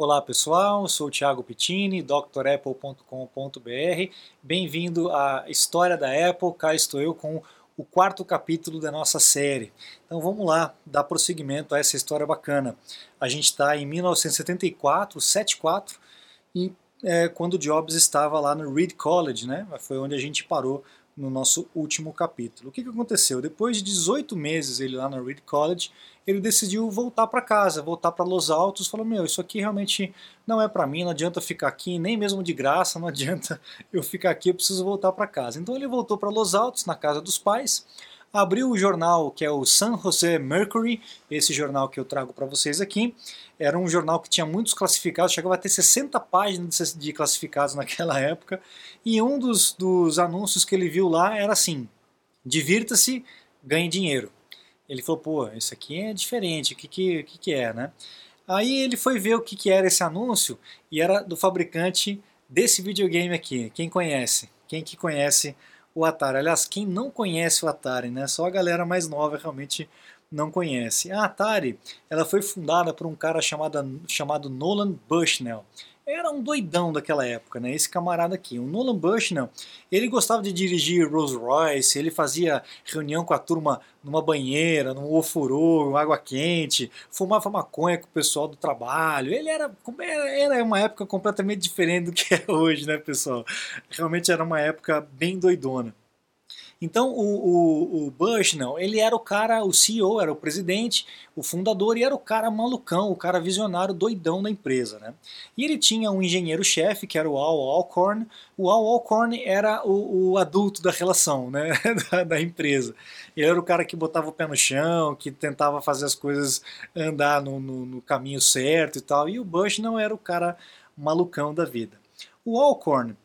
Olá pessoal, sou o Thiago Pittini, drapple.com.br. Bem-vindo à História da Apple. Cá estou eu com o quarto capítulo da nossa série. Então vamos lá, dar prosseguimento a essa história bacana. A gente está em 1974, 74, e é, quando Jobs estava lá no Reed College, né? Foi onde a gente parou no nosso último capítulo. O que, que aconteceu? Depois de 18 meses ele lá na Reed College, ele decidiu voltar para casa, voltar para Los Altos, falou: "Meu, isso aqui realmente não é para mim, não adianta ficar aqui, nem mesmo de graça, não adianta eu ficar aqui, eu preciso voltar para casa". Então ele voltou para Los Altos, na casa dos pais, abriu o jornal que é o San Jose Mercury, esse jornal que eu trago para vocês aqui. Era um jornal que tinha muitos classificados, chegava a ter 60 páginas de classificados naquela época. E um dos, dos anúncios que ele viu lá era assim: divirta-se, ganhe dinheiro. Ele falou, pô, isso aqui é diferente, o que, que, que, que é, né? Aí ele foi ver o que, que era esse anúncio e era do fabricante desse videogame aqui. Quem conhece? Quem que conhece o Atari. Aliás, quem não conhece o Atari, né? Só a galera mais nova realmente não conhece. A Atari, ela foi fundada por um cara chamado, chamado Nolan Bushnell era um doidão daquela época, né? Esse camarada aqui, o Nolan Bushnell, ele gostava de dirigir Rolls Royce, ele fazia reunião com a turma numa banheira, num ofurô, água quente, fumava maconha com o pessoal do trabalho. Ele era, era uma época completamente diferente do que é hoje, né, pessoal? Realmente era uma época bem doidona. Então o, o, o Bushnell, ele era o cara, o CEO, era o presidente, o fundador e era o cara malucão, o cara visionário doidão da empresa. Né? E ele tinha um engenheiro-chefe, que era o Al Alcorn. O Al Alcorn era o, o adulto da relação né? da, da, empresa. Ele era o cara que botava o pé no chão, que tentava fazer as coisas andar no, no, no caminho certo e tal. E o Bushnell era o cara malucão da vida. O Alcorn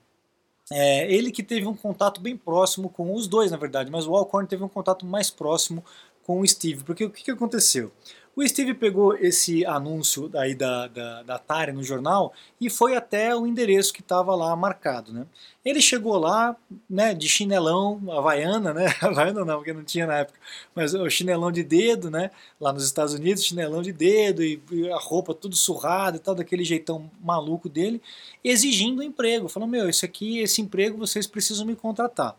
é, ele que teve um contato bem próximo com os dois, na verdade, mas o Alcorn teve um contato mais próximo com o Steve, porque o que, que aconteceu? O Steve pegou esse anúncio aí da, da, da Atari no jornal e foi até o endereço que estava lá marcado. Né? Ele chegou lá né, de chinelão, havaiana, né? havaiana não, porque não tinha na época, mas o chinelão de dedo, né? lá nos Estados Unidos, chinelão de dedo e, e a roupa tudo surrada e tal, daquele jeitão maluco dele, exigindo um emprego. Falou, meu, isso aqui, esse emprego vocês precisam me contratar.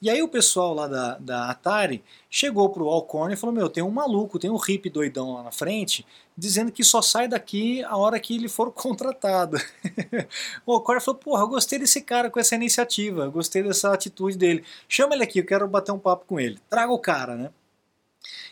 E aí o pessoal lá da, da Atari chegou pro Alcorn e falou, meu, tem um maluco, tem um hippie doidão lá na frente, dizendo que só sai daqui a hora que ele for contratado. o Alcorn falou, porra, eu gostei desse cara com essa iniciativa, eu gostei dessa atitude dele. Chama ele aqui, eu quero bater um papo com ele. Traga o cara, né?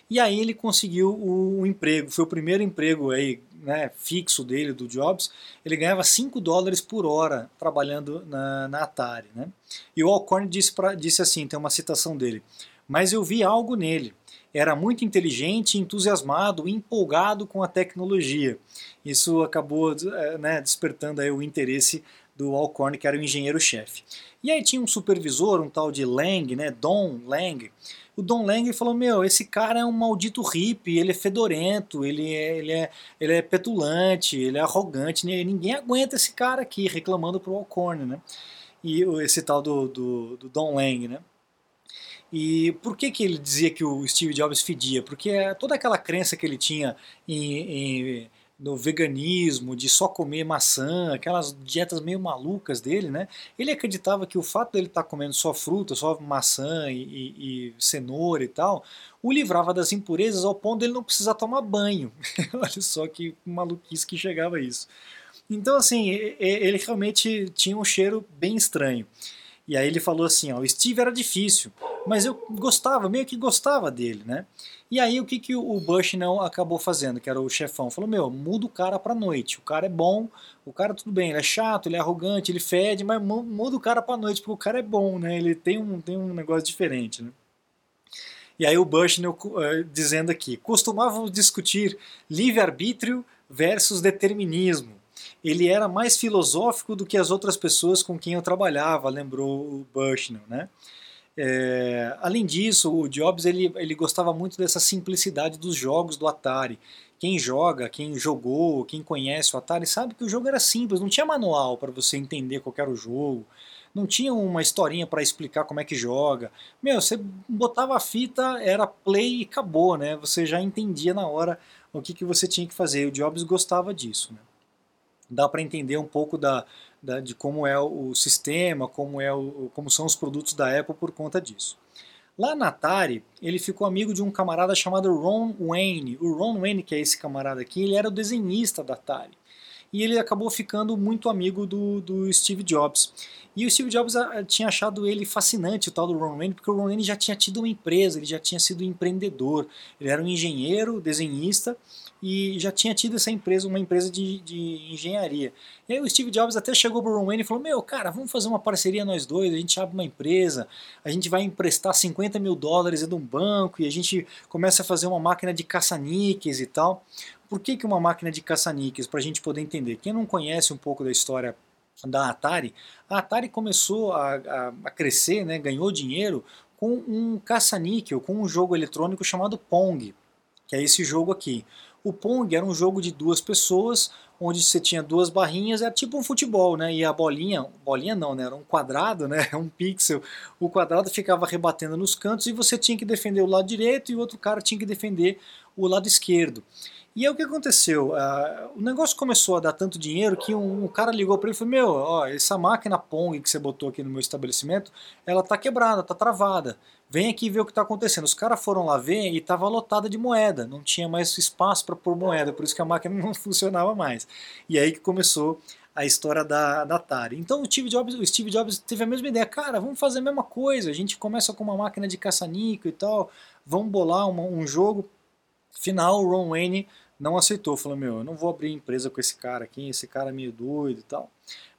E aí ele conseguiu o, emprego, foi o primeiro emprego aí, né, fixo dele, do Jobs. Ele ganhava 5 dólares por hora trabalhando na, na Atari. Né? E o Alcorn disse, pra, disse assim, tem uma citação dele, mas eu vi algo nele. Era muito inteligente, entusiasmado, empolgado com a tecnologia. Isso acabou eh, né, despertando aí o interesse do Alcorn, que era o engenheiro-chefe. E aí tinha um supervisor, um tal de Lang, né, Don Lang, o Don Lang falou, meu, esse cara é um maldito hippie, ele é fedorento, ele é, ele é, ele é petulante, ele é arrogante, ninguém aguenta esse cara aqui, reclamando pro Alcorn, né? E esse tal do, do, do Don Lang, né? E por que, que ele dizia que o Steve Jobs fedia? Porque toda aquela crença que ele tinha em, em no veganismo, de só comer maçã, aquelas dietas meio malucas dele, né? Ele acreditava que o fato dele estar tá comendo só fruta, só maçã e, e, e, cenoura e tal, o livrava das impurezas ao ponto dele não precisar tomar banho. Olha só que maluquice que chegava isso. Então, assim, ele realmente tinha um cheiro bem estranho. E aí ele falou assim, ó, o Steve era difícil, mas eu gostava, meio que gostava dele, né? E aí o que, que o Bushnell acabou fazendo, que era o chefão? Falou, meu, muda o cara pra noite, o cara é bom, o cara tudo bem, ele é chato, ele é arrogante, ele fede, mas muda o cara pra noite, porque o cara é bom, né? Ele tem um, tem um negócio diferente, né? E aí o Bushnell uh, dizendo aqui, costumavam discutir livre-arbítrio versus determinismo ele era mais filosófico do que as outras pessoas com quem eu trabalhava, lembrou o Bushnell, né? É, além disso, o Jobs ele, ele gostava muito dessa simplicidade dos jogos do Atari. Quem joga, quem jogou, quem conhece o Atari sabe que o jogo era simples, não tinha manual para você entender qual era o jogo, não tinha uma historinha para explicar como é que joga. Meu, você botava a fita, era play e acabou, né? Você já entendia na hora o que, que você tinha que fazer. O Jobs gostava disso, né? dá para entender um pouco da, da, de como é o sistema, como, é o, como são os produtos da Apple por conta disso. Lá na Atari, ele ficou amigo de um camarada chamado Ron Wayne. O Ron Wayne, que é esse camarada aqui, ele era o desenhista da Atari. E ele acabou ficando muito amigo do, do Steve Jobs. E o Steve Jobs tinha achado ele fascinante, o tal do Ron Wayne, porque o Ron Wayne já tinha tido uma empresa, ele já tinha sido empreendedor. Ele era um engenheiro, desenhista, e já tinha tido essa empresa, uma empresa de, de engenharia. E aí o Steve Jobs até chegou para o Ron Wayne e falou, meu, cara, vamos fazer uma parceria nós dois, a gente abre uma empresa, a gente vai emprestar 50 mil dólares de um banco e a gente começa a fazer uma máquina de caça-níqueis e tal. Por que, que uma máquina de caça-níqueis? Para a gente poder entender. Quem não conhece um pouco da história da Atari, a Atari começou a, a, a crescer, né, ganhou dinheiro com um caça-níquel, com um jogo eletrônico chamado Pong, que é esse jogo aqui. O Pong era um jogo de duas pessoas, onde você tinha duas barrinhas, era tipo um futebol, né? E a bolinha, bolinha não, né? Era um quadrado, né? Um pixel. O quadrado ficava rebatendo nos cantos e você tinha que defender o lado direito e o outro cara tinha que defender o lado esquerdo. E aí o que aconteceu? Uh, o negócio começou a dar tanto dinheiro que um, um cara ligou para ele e falou: Meu, ó, essa máquina Pong que você botou aqui no meu estabelecimento, ela tá quebrada, tá travada. Vem aqui ver o que está acontecendo. Os caras foram lá ver e estava lotada de moeda, não tinha mais espaço para pôr moeda, por isso que a máquina não funcionava mais. E aí que começou a história da, da Atari. Então o Steve, Jobs, o Steve Jobs teve a mesma ideia, cara, vamos fazer a mesma coisa, a gente começa com uma máquina de caça-níquel e tal, vamos bolar uma, um jogo. Final, Ron Wayne não aceitou, falou, meu, eu não vou abrir empresa com esse cara aqui, esse cara é meio doido e tal.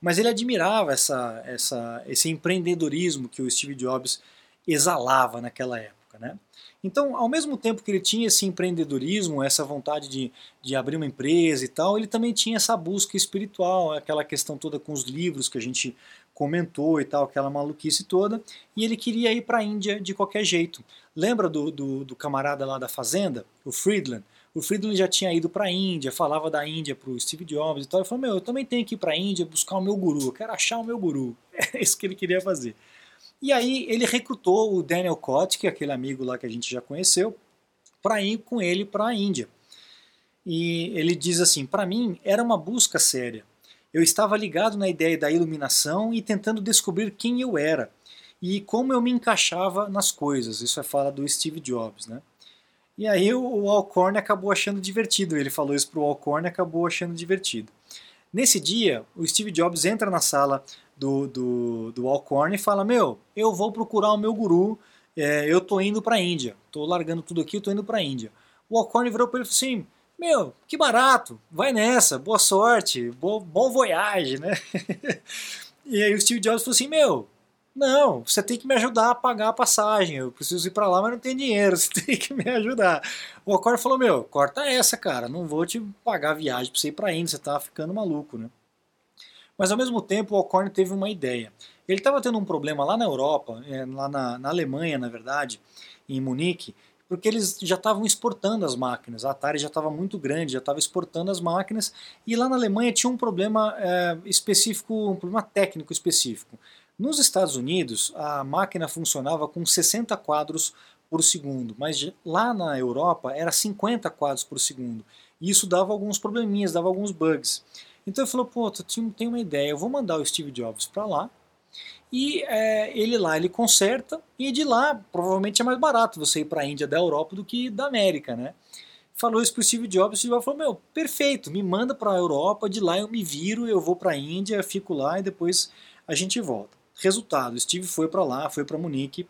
Mas ele admirava essa, essa, esse empreendedorismo que o Steve Jobs exalava naquela época, né? Então, ao mesmo tempo que ele tinha esse empreendedorismo, essa vontade de, de abrir uma empresa e tal, ele também tinha essa busca espiritual, aquela questão toda com os livros que a gente comentou e tal, aquela maluquice toda, e ele queria ir para a Índia de qualquer jeito. Lembra do, do, do, camarada lá da fazenda, o Friedland? O Friedland já tinha ido para a Índia, falava da Índia para o Steve Jobs e tal. Ele falou: Meu, eu também tenho que ir para a Índia buscar o meu guru, eu quero achar o meu guru. É isso que ele queria fazer. E aí ele recrutou o Daniel Cott, que é aquele amigo lá que a gente já conheceu, para ir com ele para a Índia. E ele diz assim: para mim era uma busca séria. Eu estava ligado na ideia da iluminação e tentando descobrir quem eu era e como eu me encaixava nas coisas. Isso é fala do Steve Jobs, né? E aí o Alcorn acabou achando divertido. Ele falou isso para o Alcorn e acabou achando divertido. Nesse dia, o Steve Jobs entra na sala do, do, do Alcorn e fala: Meu, eu vou procurar o meu guru, é, eu tô indo para a Índia, tô largando tudo aqui, tô indo para a Índia. O Alcorn virou para ele e falou assim: Meu, que barato, vai nessa, boa sorte, bo, bom voyage, né? e aí o Steve Jobs falou assim: Meu, não, você tem que me ajudar a pagar a passagem. Eu preciso ir para lá, mas não tenho dinheiro. Você tem que me ajudar. O Alcorn falou: Meu, corta essa, cara. Não vou te pagar a viagem para você ir para Índia. Você tá ficando maluco, né? Mas ao mesmo tempo o Alcorn teve uma ideia. Ele estava tendo um problema lá na Europa, é, lá na, na Alemanha, na verdade, em Munique, porque eles já estavam exportando as máquinas. A Atari já estava muito grande, já estava exportando as máquinas, e lá na Alemanha tinha um problema é, específico, um problema técnico específico. Nos Estados Unidos, a máquina funcionava com 60 quadros por segundo, mas lá na Europa era 50 quadros por segundo. E isso dava alguns probleminhas, dava alguns bugs. Então ele falou, pô, tem uma ideia, eu vou mandar o Steve Jobs para lá e é, ele lá ele conserta e de lá provavelmente é mais barato você ir para a Índia da Europa do que da América, né? Falou isso pro Steve Jobs, o Steve Jobs falou, meu, perfeito, me manda para a Europa, de lá eu me viro, eu vou para a Índia, fico lá e depois a gente volta. Resultado, Steve foi para lá, foi para Munique,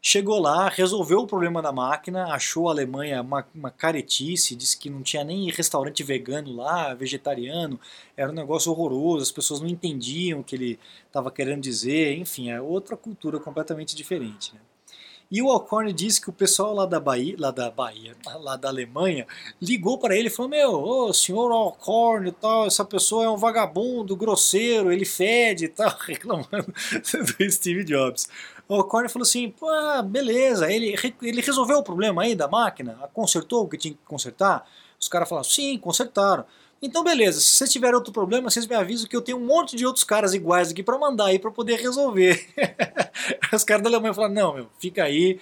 Chegou lá, resolveu o problema da máquina, achou a Alemanha uma, uma caretice, disse que não tinha nem restaurante vegano lá, vegetariano, era um negócio horroroso, as pessoas não entendiam o que ele estava querendo dizer, enfim, é outra cultura completamente diferente. Né? E o Alcorn disse que o pessoal lá da Bahia, lá da Bahia, lá da Alemanha, ligou para ele e falou: Meu, ô, senhor Alcorn tal, essa pessoa é um vagabundo, grosseiro, ele fede e tal, reclamando do Steve Jobs. O Alcorn falou assim: Pô, beleza, ele, ele resolveu o problema aí da máquina, consertou o que tinha que consertar. Os caras falaram: Sim, consertaram. Então, beleza, se vocês tiverem outro problema, vocês me avisam que eu tenho um monte de outros caras iguais aqui para mandar aí para poder resolver. Os caras da Alemanha falaram: não, meu, fica aí,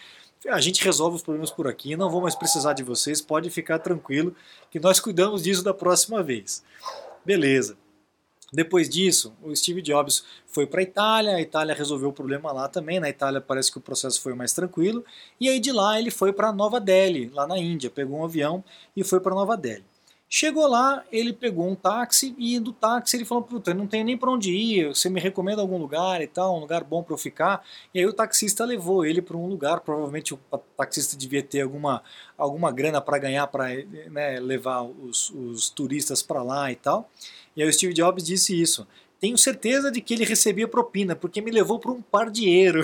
a gente resolve os problemas por aqui, não vou mais precisar de vocês, pode ficar tranquilo que nós cuidamos disso da próxima vez. Beleza. Depois disso, o Steve Jobs foi para a Itália, a Itália resolveu o problema lá também, na Itália parece que o processo foi mais tranquilo, e aí de lá ele foi para Nova Delhi, lá na Índia, pegou um avião e foi para Nova Delhi. Chegou lá, ele pegou um táxi e do táxi ele falou: Puta, não tenho nem para onde ir, você me recomenda algum lugar e tal, um lugar bom para eu ficar. E aí o taxista levou ele para um lugar, provavelmente o taxista devia ter alguma, alguma grana para ganhar para né, levar os, os turistas para lá e tal. E aí o Steve Jobs disse isso. Tenho certeza de que ele recebia propina, porque me levou para um par de euro.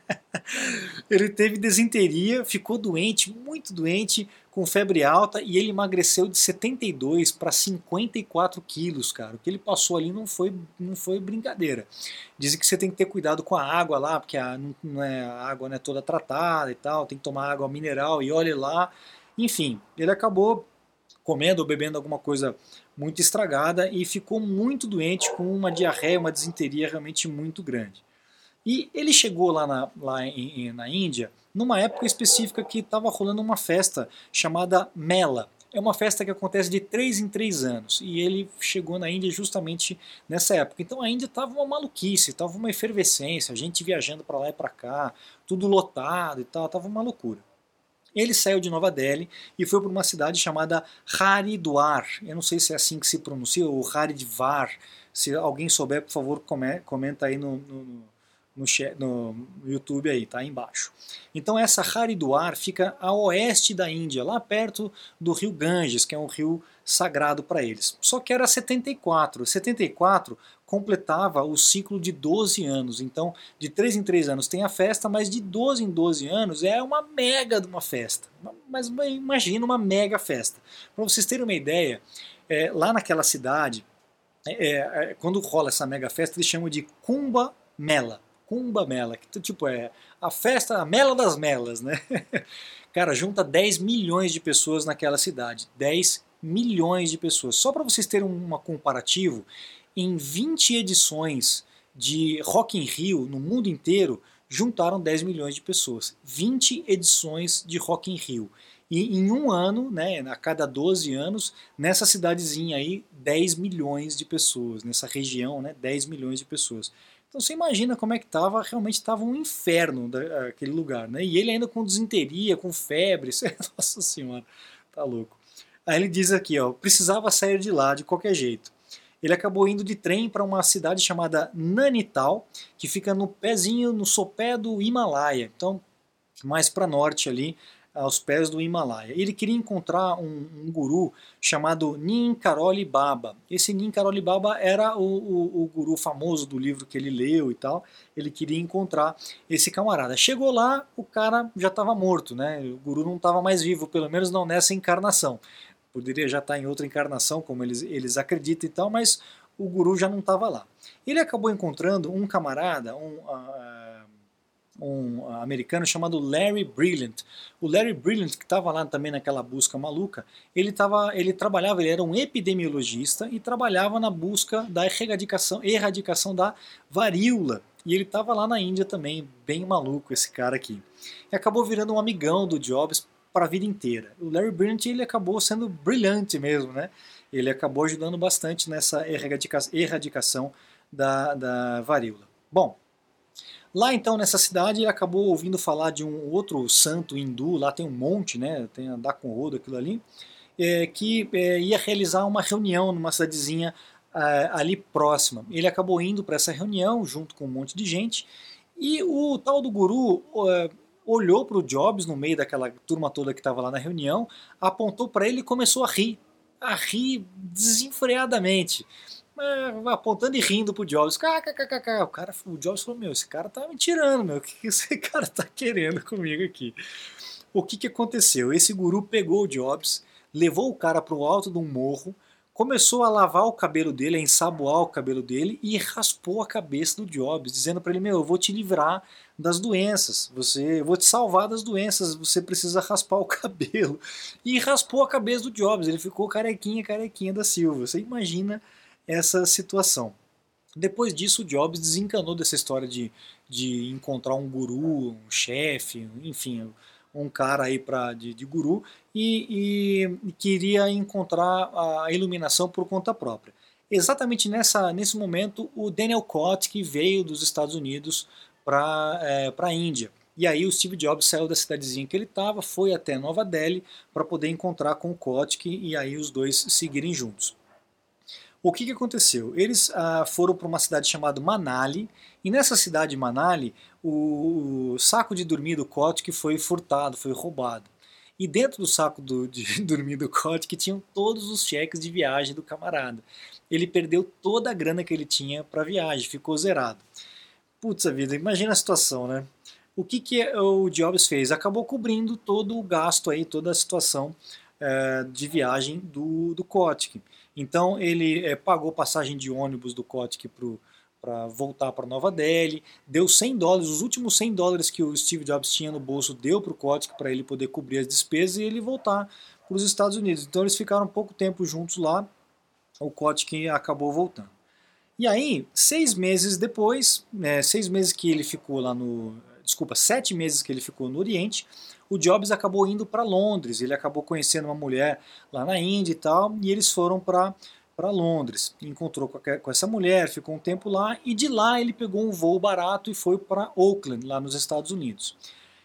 ele teve desinteria, ficou doente, muito doente, com febre alta e ele emagreceu de 72 para 54 quilos, cara. O que ele passou ali não foi, não foi brincadeira. Dizem que você tem que ter cuidado com a água lá, porque a, não é, a água não é toda tratada e tal, tem que tomar água mineral e olhe lá. Enfim, ele acabou comendo ou bebendo alguma coisa muito estragada e ficou muito doente com uma diarreia, uma desinteria realmente muito grande. E ele chegou lá na, lá em, na Índia numa época específica que estava rolando uma festa chamada Mela. É uma festa que acontece de três em três anos e ele chegou na Índia justamente nessa época. Então a Índia estava uma maluquice, estava uma efervescência, a gente viajando para lá e para cá, tudo lotado e tal, estava uma loucura. Ele saiu de Nova Delhi e foi para uma cidade chamada Haridwar. Eu não sei se é assim que se pronuncia, ou Haridwar. Se alguém souber, por favor, comenta aí no, no no, no YouTube aí, tá aí embaixo. Então essa Haridwar fica a oeste da Índia, lá perto do rio Ganges, que é um rio sagrado para eles. Só que era 74. 74 completava o ciclo de 12 anos. Então, de 3 em 3 anos tem a festa, mas de 12 em 12 anos é uma mega de uma festa. Mas imagina uma mega festa. Para vocês terem uma ideia, é, lá naquela cidade, é, é, quando rola essa mega festa, eles chamam de Kumbha Mela. Cumba Mela, que tipo é a festa, a mela das melas, né? Cara, junta 10 milhões de pessoas naquela cidade. 10 milhões de pessoas. Só para vocês terem um comparativo, em 20 edições de Rock in Rio no mundo inteiro, juntaram 10 milhões de pessoas. 20 edições de Rock in Rio. E em um ano, né, a cada 12 anos, nessa cidadezinha aí, 10 milhões de pessoas. Nessa região, né, 10 milhões de pessoas. Então você imagina como é que estava, realmente estava um inferno aquele lugar, né? E ele ainda com desinteria, com febre, nossa senhora, tá louco. Aí ele diz aqui, ó, precisava sair de lá de qualquer jeito. Ele acabou indo de trem para uma cidade chamada Nanital, que fica no pezinho, no sopé do Himalaia. Então, mais para norte ali, aos pés do Himalaia. Ele queria encontrar um, um guru chamado Ninkaroli Baba. Esse Ninkaroli Baba era o, o, o, guru famoso do livro que ele leu e tal. Ele queria encontrar esse camarada. Chegou lá, o cara já estava morto, né? O guru não estava mais vivo, pelo menos não nessa encarnação. Poderia já estar tá em outra encarnação, como eles, eles acreditam e tal, mas o guru já não estava lá. Ele acabou encontrando um camarada, um, uh, um americano chamado Larry Brilliant. O Larry Brilliant, que estava lá também naquela busca maluca, ele, tava, ele trabalhava, ele era um epidemiologista e trabalhava na busca da erradicação, erradicação da varíola. E ele estava lá na Índia também, bem maluco esse cara aqui. E acabou virando um amigão do Jobs para a vida inteira. O Larry Brilliant ele acabou sendo brilhante mesmo, né? Ele acabou ajudando bastante nessa erradicação da, da varíola. Bom, Lá então nessa cidade ele acabou ouvindo falar de um outro santo hindu, lá tem um monte, né, tem andar com rodo aquilo ali, é, que é, ia realizar uma reunião numa cidadezinha é, ali próxima. Ele acabou indo para essa reunião junto com um monte de gente e o tal do guru olhou para o Jobs no meio daquela turma toda que estava lá na reunião, apontou para ele e começou a rir, a rir desenfreadamente. É, apontando e rindo pro Jobs. O cara, o Jobs falou, meu, esse cara tá me tirando, meu. O que esse cara tá querendo comigo aqui? O que, que aconteceu? Esse guru pegou o Jobs, levou o cara pro alto de um morro, começou a lavar o cabelo dele, a ensaboar o cabelo dele e raspou a cabeça do Jobs, dizendo para ele: Meu, eu vou te livrar das doenças, você, eu vou te salvar das doenças, você precisa raspar o cabelo. E raspou a cabeça do Jobs, ele ficou carequinha, carequinha da Silva. Você imagina essa situação. Depois disso, o Jobs desencanou dessa história de, de encontrar um guru, um chefe, enfim, um cara aí pra, de, de guru e, e, queria encontrar a iluminação por conta própria. Exatamente nessa, nesse momento, o Daniel Kotick veio dos Estados Unidos para é, a Índia. E aí o Steve Jobs saiu da cidadezinha que ele estava, foi até Nova Delhi para poder encontrar com o Kotick e aí os dois seguirem juntos. O que, que aconteceu? Eles ah, foram para uma cidade chamada Manali, e nessa cidade de Manali, o, o saco de dormir do Kotick foi furtado, foi roubado. E dentro do saco do, de dormir do Kotick tinham todos os cheques de viagem do camarada. Ele perdeu toda a grana que ele tinha para viagem, ficou zerado. Putz a vida, imagina a situação, né? O que, que o Jobs fez? Acabou cobrindo todo o gasto aí, toda a situação é, de viagem do, do Kotick. Então ele é, pagou passagem de ônibus do Kotick para voltar para Nova Delhi, deu 100 dólares, os últimos 100 dólares que o Steve Jobs tinha no bolso deu para o Kotick para ele poder cobrir as despesas e ele voltar para os Estados Unidos. Então eles ficaram pouco tempo juntos lá, o Kotick acabou voltando. E aí, seis meses depois, né, seis meses que ele ficou lá no. Desculpa, sete meses que ele ficou no Oriente, o Jobs acabou indo para Londres. Ele acabou conhecendo uma mulher lá na Índia e tal, e eles foram para para Londres. Encontrou com, essa mulher, ficou um tempo lá e de lá ele pegou um voo barato e foi para Oakland, lá nos Estados Unidos.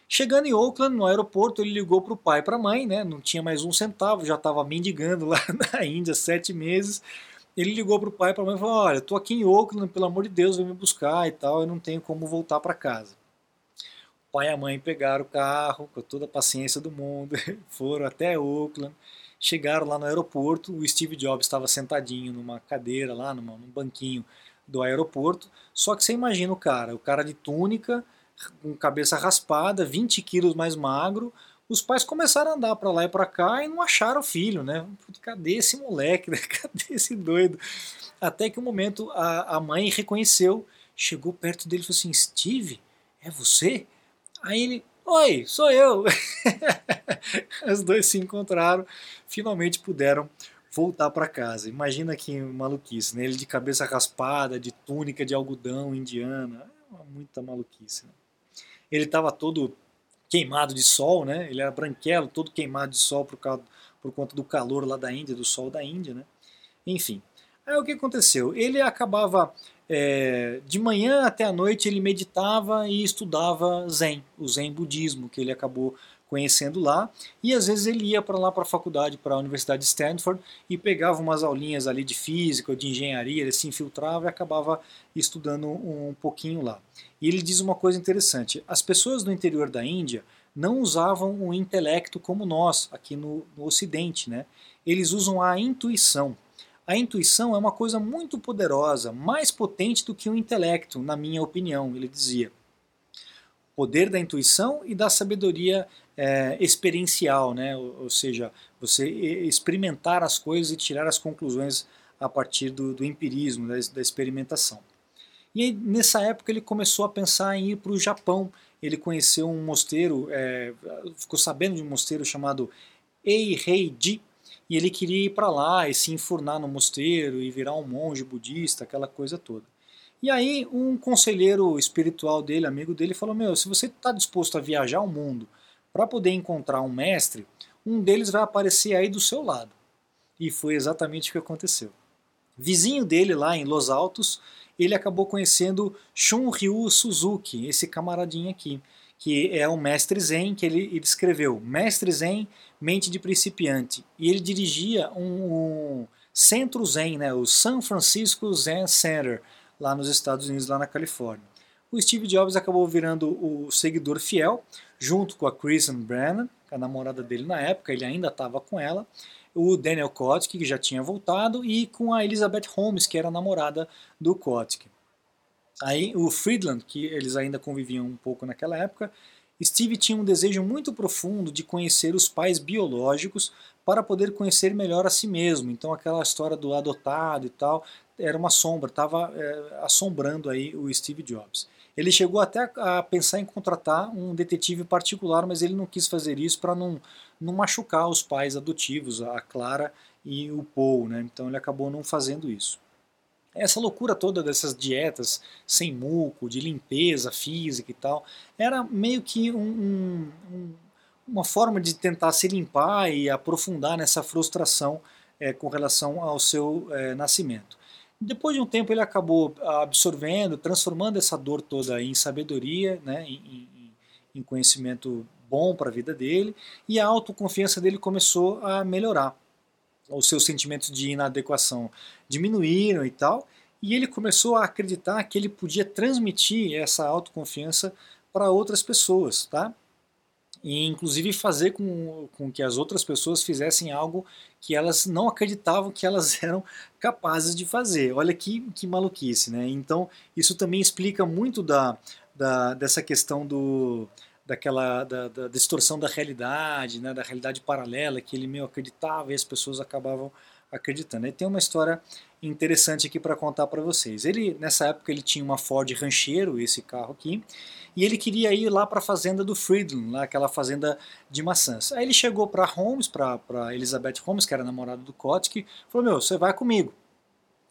Chegando em Oakland, no aeroporto, ele ligou para o pai e para a mãe, né? não tinha mais um centavo, já estava mendigando lá na Índia sete meses. Ele ligou para o pai e para a mãe e falou: Olha, estou aqui em Oakland, pelo amor de Deus, vem me buscar e tal, eu não tenho como voltar para casa pai e a mãe pegaram o carro com toda a paciência do mundo, foram até Oakland, chegaram lá no aeroporto, o Steve Jobs estava sentadinho numa cadeira lá, numa, num banquinho do aeroporto, só que você imagina o cara, o cara de túnica, com cabeça raspada, 20 quilos mais magro, os pais começaram a andar para lá e para cá e não acharam o filho, né? Cadê esse moleque? Cadê esse doido? Até que um momento a, a mãe reconheceu, chegou perto dele e falou assim: Steve, é você? Aí ele, oi, sou eu. Os dois se encontraram, finalmente puderam voltar para casa. Imagina que maluquice, né? Ele de cabeça raspada, de túnica de algodão indiana, é muita maluquice. Né? Ele estava todo queimado de sol, né? Ele era branquelo, todo queimado de sol por, causa, por conta do calor lá da Índia, do sol da Índia, né? Enfim. Aí o que aconteceu? Ele acabava é, de manhã até a noite ele meditava e estudava Zen, o Zen budismo que ele acabou conhecendo lá, e às vezes ele ia para lá para a faculdade, para a Universidade de Stanford e pegava umas aulinhas ali de física ou de engenharia, ele se infiltrava e acabava estudando um pouquinho lá. E ele diz uma coisa interessante: as pessoas do interior da Índia não usavam o intelecto como nós aqui no, no Ocidente, né? Eles usam a intuição. A intuição é uma coisa muito poderosa, mais potente do que o intelecto, na minha opinião, ele dizia. Poder da intuição e da sabedoria é, experiencial, né? ou, ou, seja, você experimentar as coisas e tirar as conclusões a partir do, do empirismo, da, da experimentação. E aí, nessa época ele começou a pensar em ir para o Japão. Ele conheceu um mosteiro, é, ficou sabendo de um mosteiro chamado Eiheiji, e ele queria ir para lá e se enfurnar no mosteiro e virar um monge budista, aquela coisa toda. E aí um conselheiro espiritual dele, amigo dele, falou: Meu, se você está disposto a viajar o mundo para poder encontrar um mestre, um deles vai aparecer aí do seu lado. E foi exatamente o que aconteceu. Vizinho dele lá em Los Altos, ele acabou conhecendo Shunryu Suzuki, esse camaradinho aqui, que é o mestre Zen, que ele, ele escreveu Mestre Zen, Mente de Principiante. E ele dirigia um, um centro Zen, né, o San Francisco Zen Center, lá nos Estados Unidos, lá na Califórnia. O Steve Jobs acabou virando o seguidor fiel, junto com a Kristen Brennan, a namorada dele na época, ele ainda estava com ela, o Daniel Kotick, que já tinha voltado, e com a Elizabeth Holmes, que era a namorada do Kotick. Aí o Friedland, que eles ainda conviviam um pouco naquela época, Steve tinha um desejo muito profundo de conhecer os pais biológicos para poder conhecer melhor a si mesmo. Então aquela história do adotado e tal era uma sombra, estava é, assombrando aí o Steve Jobs. Ele chegou até a pensar em contratar um detetive particular, mas ele não quis fazer isso para não, não machucar os pais adotivos, a Clara e o Paul. Né? Então ele acabou não fazendo isso. Essa loucura toda dessas dietas sem muco, de limpeza física e tal, era meio que um, um, uma forma de tentar se limpar e aprofundar nessa frustração é, com relação ao seu é, nascimento. Depois de um tempo ele acabou absorvendo, transformando essa dor toda em sabedoria, né, em, em conhecimento bom para a vida dele, e a autoconfiança dele começou a melhorar. Os seus sentimentos de inadequação diminuíram e tal, e ele começou a acreditar que ele podia transmitir essa autoconfiança para outras pessoas, tá? E inclusive fazer com, com que as outras pessoas fizessem algo que elas não acreditavam que elas eram capazes de fazer. Olha que, que maluquice, né? Então isso também explica muito da, da dessa questão do, daquela da, da, distorção da realidade, né, da realidade paralela que ele meio acreditava e as pessoas acabavam acreditando. E tem uma história interessante aqui para contar para vocês. Ele nessa época ele tinha uma Ford Rancheiro, esse carro aqui, e ele queria ir lá para a fazenda do Friedland, lá aquela fazenda de maçãs. Aí ele chegou para Holmes, para Elizabeth Holmes, que era namorada do Kotick, falou: "Meu, você vai comigo.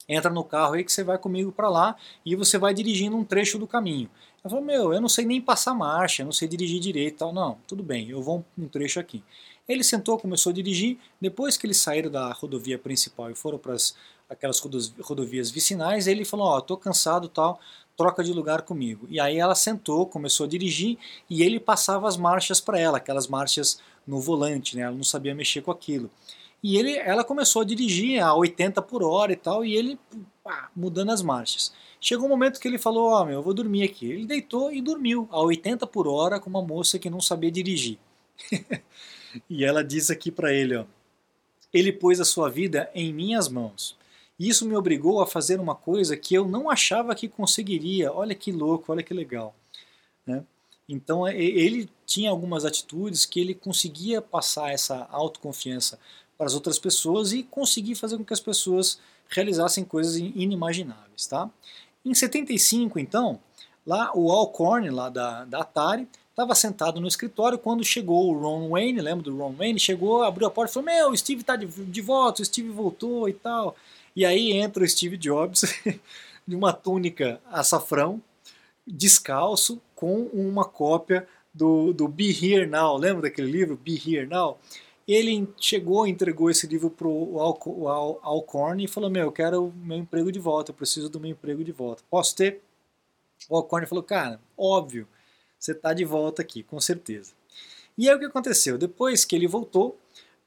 Entra no carro aí que você vai comigo para lá e você vai dirigindo um trecho do caminho". Ela falou, meu, eu não sei nem passar marcha, não sei dirigir direito tal. Não, tudo bem, eu vou um trecho aqui. Ele sentou, começou a dirigir. Depois que eles saíram da rodovia principal e foram para aquelas rodovias vicinais, ele falou, ó, oh, tô cansado tal, troca de lugar comigo. E aí ela sentou, começou a dirigir e ele passava as marchas para ela, aquelas marchas no volante, né? Ela não sabia mexer com aquilo. E ele, ela começou a dirigir a 80 por hora e tal, e ele pá, mudando as marchas. Chegou um momento que ele falou: Ó, oh, meu, eu vou dormir aqui. Ele deitou e dormiu a 80 por hora com uma moça que não sabia dirigir. e ela diz aqui para ele: ó, Ele pôs a sua vida em minhas mãos. Isso me obrigou a fazer uma coisa que eu não achava que conseguiria. Olha que louco, olha que legal. Né? Então ele tinha algumas atitudes que ele conseguia passar essa autoconfiança para as outras pessoas e conseguir fazer com que as pessoas realizassem coisas inimagináveis. Tá? Em 75, então, lá o Alcorn, lá da, da Atari, estava sentado no escritório quando chegou o Ron Wayne, lembra do Ron Wayne? Chegou, abriu a porta e falou: Meu, o Steve está de, de volta, o Steve voltou e tal. E aí entra o Steve Jobs, de uma túnica açafrão, descalço, com uma cópia do, do Be Here Now. Lembra daquele livro, Be Here Now? Ele chegou, entregou esse livro para o Alcorn e falou: Meu, eu quero meu emprego de volta, eu preciso do meu emprego de volta. Posso ter? O Alcorn falou: Cara, óbvio, você está de volta aqui, com certeza. E aí o que aconteceu? Depois que ele voltou,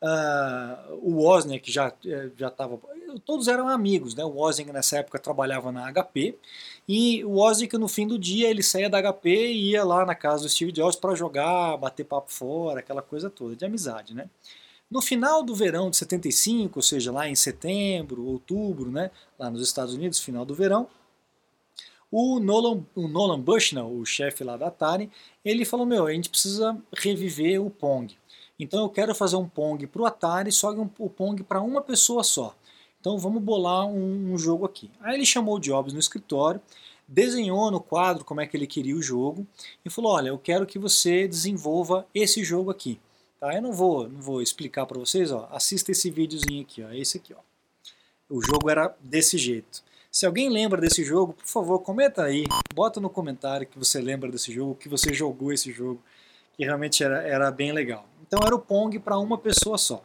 uh, o Wozniak já eh, já estava. Todos eram amigos, né? O Wozniak nessa época trabalhava na HP e o Wozniak no fim do dia ele saía da HP e ia lá na casa do Steve Jobs para jogar, bater papo fora, aquela coisa toda de amizade, né? No final do verão de 75, ou seja, lá em setembro, outubro, né, lá nos Estados Unidos, final do verão, o Nolan, o Nolan Bushnell, o chefe lá da Atari, ele falou, meu, a gente precisa reviver o Pong. Então eu quero fazer um Pong para o Atari, só que um, o Pong para uma pessoa só. Então vamos bolar um, um, jogo aqui. Aí ele chamou o Jobs no escritório, desenhou no quadro como é que ele queria o jogo e falou: Olha, eu quero que você desenvolva esse jogo aqui. Tá? Eu não vou, não vou explicar para vocês, ó. assista esse videozinho aqui, ó, esse aqui. Ó. O jogo era desse jeito. Se alguém lembra desse jogo, por favor, comenta aí, bota no comentário que você lembra desse jogo, que você jogou esse jogo, que realmente era, era bem legal. Então era o Pong para uma pessoa só.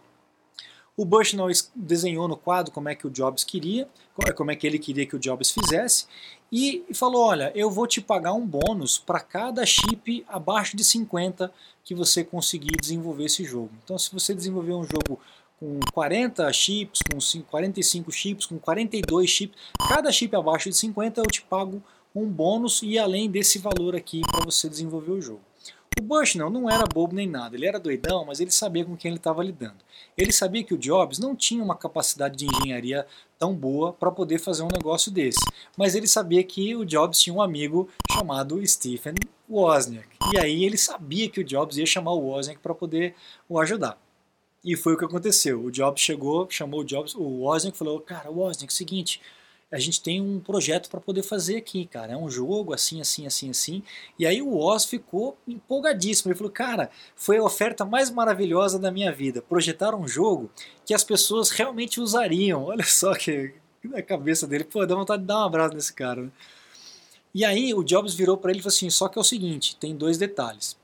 O Bushnell desenhou no quadro como é que o Jobs queria, como é que ele queria que o Jobs fizesse, e falou: olha, eu vou te pagar um bônus para cada chip abaixo de 50 que você conseguir desenvolver esse jogo. Então, se você desenvolver um jogo com 40 chips, com 45 chips, com 42 chips, cada chip abaixo de 50 eu te pago um bônus e além desse valor aqui para você desenvolver o jogo. O Bushnell não era bobo nem nada, ele era doidão, mas ele sabia com quem ele estava lidando. Ele sabia que o Jobs não tinha uma capacidade de engenharia tão boa para poder fazer um negócio desse, mas ele sabia que o Jobs tinha um amigo chamado Stephen Wozniak. E aí ele sabia que o Jobs ia chamar o Wozniak para poder o ajudar. E foi o que aconteceu. O Jobs chegou, chamou o Jobs, o Wozniak falou: "Cara, Wozniak, é seguinte, a gente tem um projeto para poder fazer aqui, cara. É um jogo assim, assim, assim, assim. E aí o Oz ficou empolgadíssimo. Ele falou, cara, foi a oferta mais maravilhosa da minha vida. Projetar um jogo que as pessoas realmente usariam. Olha só que na cabeça dele, pô, dá vontade de dar um abraço nesse cara. Né? E aí o Jobs virou para ele e falou assim: só que é o seguinte, tem dois detalhes.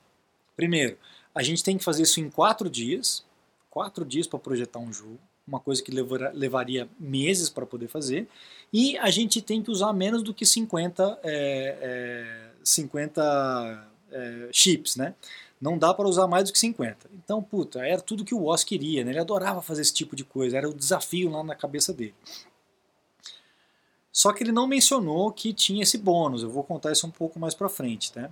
Primeiro, a gente tem que fazer isso em quatro dias, quatro dias para projetar um jogo, uma coisa que levaria meses para poder fazer, e a gente tem que usar menos do que 50, é, é, 50 é, chips, né? Não dá para usar mais do que 50. Então, puta, era tudo que o Woz queria, né? Ele adorava fazer esse tipo de coisa, era o desafio lá na cabeça dele. Só que ele não mencionou que tinha esse bônus, eu vou contar isso um pouco mais para frente, tá?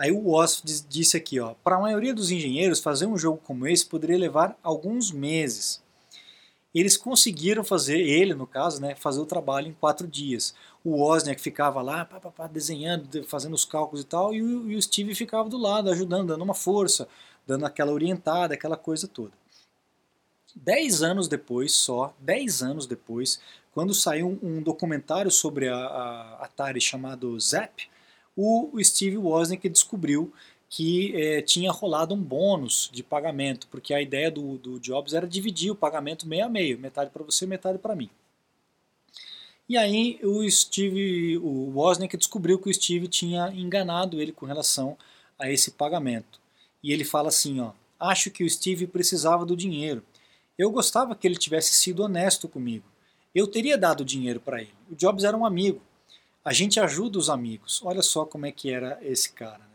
Aí o Woz disse aqui, ó, para a maioria dos engenheiros, fazer um jogo como esse poderia levar alguns meses. Eles conseguiram fazer, ele no caso, né, fazer o trabalho em quatro dias. O Wozniak ficava lá, pá, pá, pá, desenhando, fazendo os cálculos e tal, e o, e o Steve ficava do lado, ajudando, dando uma força, dando aquela orientada, aquela coisa toda. Dez anos depois, só, dez anos depois, quando saiu um documentário sobre a, a Atari chamado Zap, o Steve Wozniak descobriu que é, tinha rolado um bônus de pagamento, porque a ideia do, do Jobs era dividir o pagamento meio a meio, metade para você, metade para mim. E aí o Steve, o Wozniak descobriu que o Steve tinha enganado ele com relação a esse pagamento. E ele fala assim, ó, acho que o Steve precisava do dinheiro. Eu gostava que ele tivesse sido honesto comigo. Eu teria dado dinheiro para ele. O Jobs era um amigo. A gente ajuda os amigos. Olha só como é que era esse cara.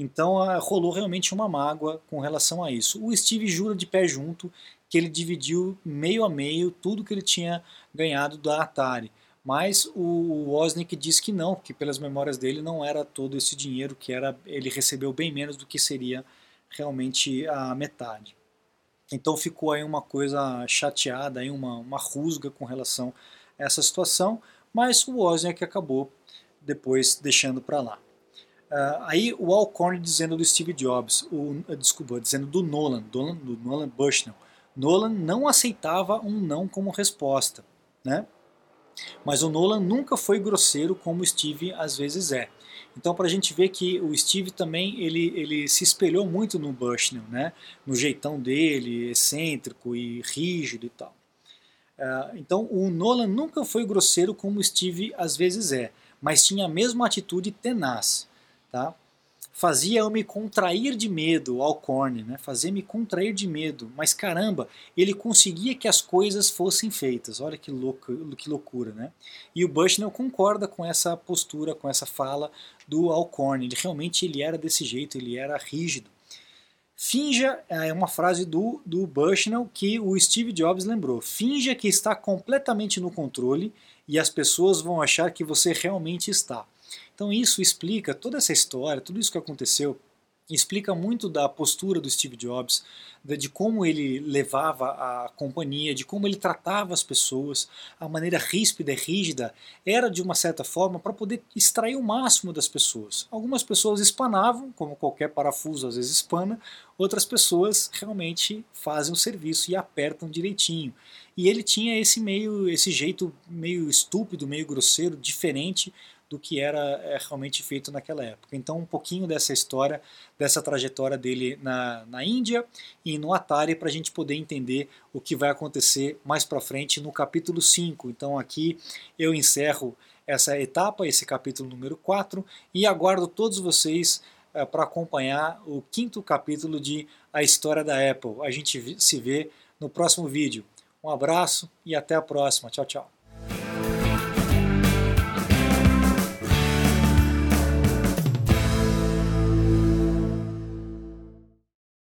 Então rolou realmente uma mágoa com relação a isso. O Steve jura de pé junto que ele dividiu meio a meio tudo que ele tinha ganhado da Atari. Mas o Wozniak diz que não, que pelas memórias dele não era todo esse dinheiro que era, ele recebeu bem menos do que seria realmente a metade. Então ficou aí uma coisa chateada, aí uma, uma rusga com relação a essa situação, mas o Wozniak acabou depois deixando para lá. Uh, aí o Alcorn dizendo do Steve Jobs, o, desculpa, dizendo do Nolan, do, do Nolan Bushnell. Nolan não aceitava um não como resposta, né? Mas o Nolan nunca foi grosseiro como o Steve às vezes é. Então, para a gente ver que o Steve também ele, ele se espelhou muito no Bushnell, né? no jeitão dele, excêntrico e rígido e tal. Uh, então, o Nolan nunca foi grosseiro como o Steve às vezes é, mas tinha a mesma atitude tenaz. Tá? fazia eu me contrair de medo, Alcorn, né? fazia me contrair de medo, mas caramba, ele conseguia que as coisas fossem feitas, olha que, louco, que loucura, né? E o Bushnell concorda com essa postura, com essa fala do Alcorn, ele realmente ele era desse jeito, ele era rígido. Finja, é uma frase do, do Bushnell que o Steve Jobs lembrou, finja que está completamente no controle e as pessoas vão achar que você realmente está. Então isso explica toda essa história, tudo isso que aconteceu, explica muito da postura do Steve Jobs, de como ele levava a companhia, de como ele tratava as pessoas, a maneira ríspida e rígida era de uma certa forma para poder extrair o máximo das pessoas. Algumas pessoas espanavam, como qualquer parafuso às vezes espana, outras pessoas realmente fazem o serviço e apertam direitinho. E ele tinha esse meio, esse jeito meio estúpido, meio grosseiro, diferente do que era é, realmente feito naquela época. Então, um pouquinho dessa história, dessa trajetória dele na, na Índia e no Atari, para a gente poder entender o que vai acontecer mais para frente no capítulo 5. Então, aqui eu encerro essa etapa, esse capítulo número 4, e aguardo todos vocês é, para acompanhar o quinto capítulo de A História da Apple. A gente se vê no próximo vídeo. Um abraço e até a próxima. Tchau, tchau.